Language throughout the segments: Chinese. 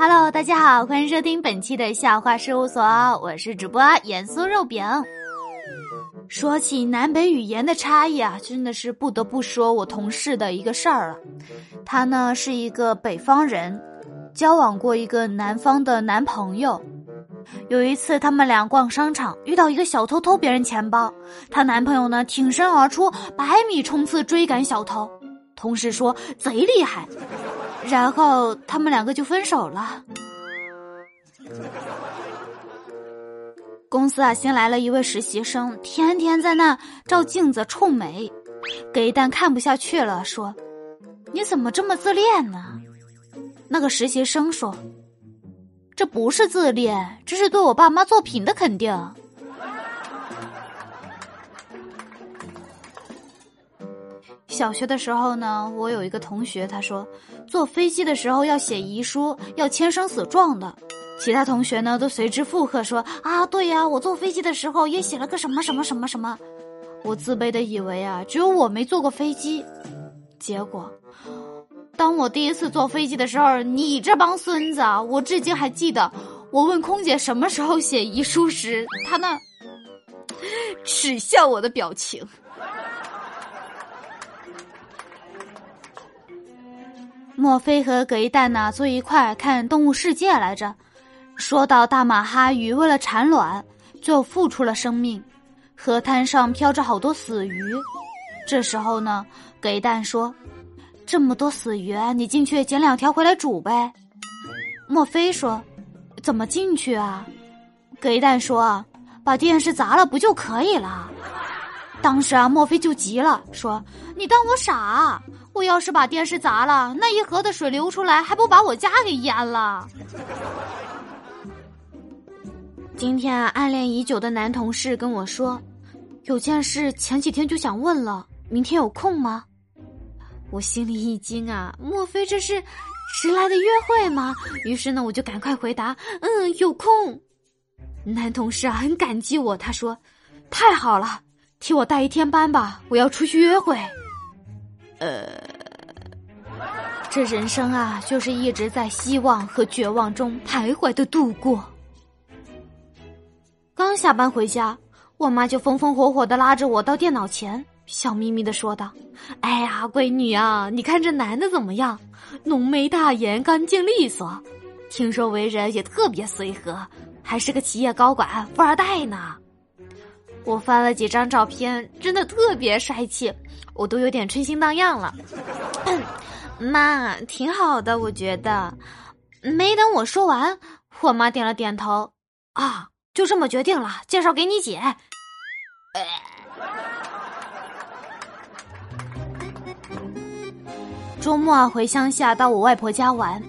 Hello，大家好，欢迎收听本期的笑话事务所，我是主播盐酥肉饼。说起南北语言的差异啊，真的是不得不说我同事的一个事儿了。他呢是一个北方人，交往过一个南方的男朋友。有一次，他们俩逛商场，遇到一个小偷偷别人钱包，她男朋友呢挺身而出，百米冲刺追赶小偷，同事说贼厉害。然后他们两个就分手了。公司啊，新来了一位实习生，天天在那照镜子臭美，给蛋看不下去了，说：“你怎么这么自恋呢？”那个实习生说：“这不是自恋，这是对我爸妈作品的肯定。”小学的时候呢，我有一个同学，他说坐飞机的时候要写遗书，要签生死状的。其他同学呢都随之附和说：“啊，对呀，我坐飞机的时候也写了个什么什么什么什么。”我自卑的以为啊，只有我没坐过飞机。结果，当我第一次坐飞机的时候，你这帮孙子啊，我至今还记得，我问空姐什么时候写遗书时，她那 耻笑我的表情。墨菲和葛一蛋呢坐一块看《动物世界》来着。说到大马哈鱼为了产卵，就付出了生命。河滩上飘着好多死鱼。这时候呢，葛一蛋说：“这么多死鱼，你进去捡两条回来煮呗。”莫非说：“怎么进去啊？”葛一蛋说：“把电视砸了不就可以了？”当时啊，莫非就急了，说：“你当我傻？我要是把电视砸了，那一河的水流出来，还不把我家给淹了？”今天啊，暗恋已久的男同事跟我说，有件事前几天就想问了，明天有空吗？我心里一惊啊，莫非这是迟来的约会吗？于是呢，我就赶快回答，嗯，有空。男同事啊，很感激我，他说，太好了，替我带一天班吧，我要出去约会。呃，这人生啊，就是一直在希望和绝望中徘徊的度过。刚下班回家，我妈就风风火火的拉着我到电脑前，笑眯眯的说道：“哎呀，闺女啊，你看这男的怎么样？浓眉大眼，干净利索，听说为人也特别随和，还是个企业高管，富二代呢。”我翻了几张照片，真的特别帅气，我都有点春心荡漾了。妈，挺好的，我觉得。没等我说完，我妈点了点头。啊。就这么决定了，介绍给你姐。周末回乡下到我外婆家玩，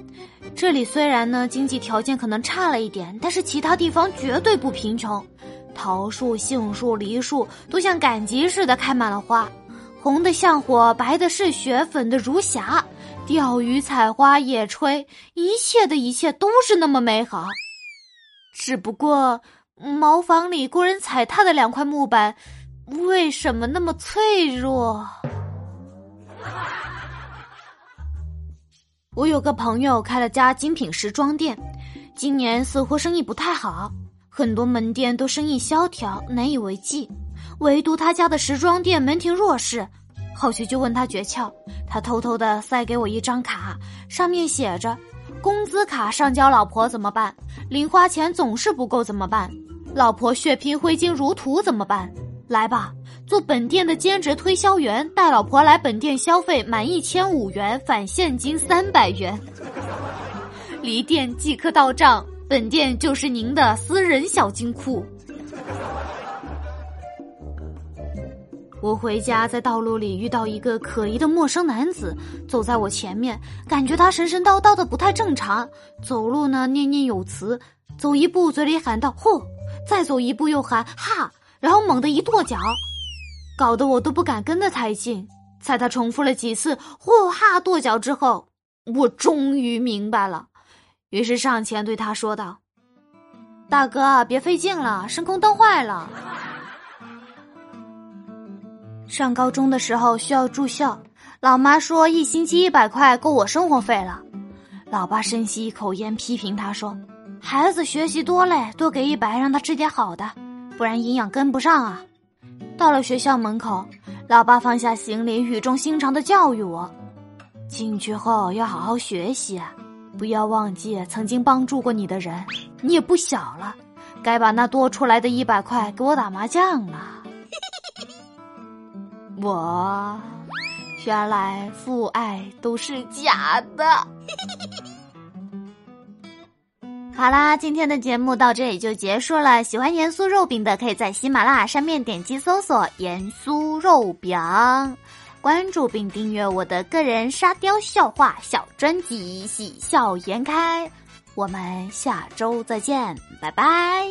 这里虽然呢经济条件可能差了一点，但是其他地方绝对不贫穷。桃树、杏树、梨树都像赶集似的开满了花，红的像火，白的是雪，粉的如霞。钓鱼、采花、野炊，一切的一切都是那么美好。只不过。茅房里工人踩踏的两块木板，为什么那么脆弱？我有个朋友开了家精品时装店，今年似乎生意不太好，很多门店都生意萧条，难以为继，唯独他家的时装店门庭若市。后续就问他诀窍，他偷偷的塞给我一张卡，上面写着：工资卡上交老婆怎么办？零花钱总是不够怎么办？老婆血拼挥金如土怎么办？来吧，做本店的兼职推销员，带老婆来本店消费，满一千五元返现金三百元，离店即刻到账，本店就是您的私人小金库。我回家在道路里遇到一个可疑的陌生男子，走在我前面，感觉他神神叨叨的不太正常，走路呢念念有词，走一步嘴里喊道：“嚯！”再走一步又喊哈，然后猛地一跺脚，搞得我都不敢跟得太近。在他重复了几次嚯哈跺脚之后，我终于明白了，于是上前对他说道：“大哥，别费劲了，声控灯坏了。”上高中的时候需要住校，老妈说一星期一百块够我生活费了。老爸深吸一口烟，批评他说：“孩子学习多累，多给一百，让他吃点好的，不然营养跟不上啊。”到了学校门口，老爸放下行李，语重心长的教育我：“进去后要好好学习，不要忘记曾经帮助过你的人。你也不小了，该把那多出来的一百块给我打麻将了。”我。原来父爱都是假的。好啦，今天的节目到这里就结束了。喜欢盐酥肉饼的，可以在喜马拉雅上面点击搜索“盐酥肉饼”，关注并订阅我的个人沙雕笑话小专辑《喜笑颜开》。我们下周再见，拜拜。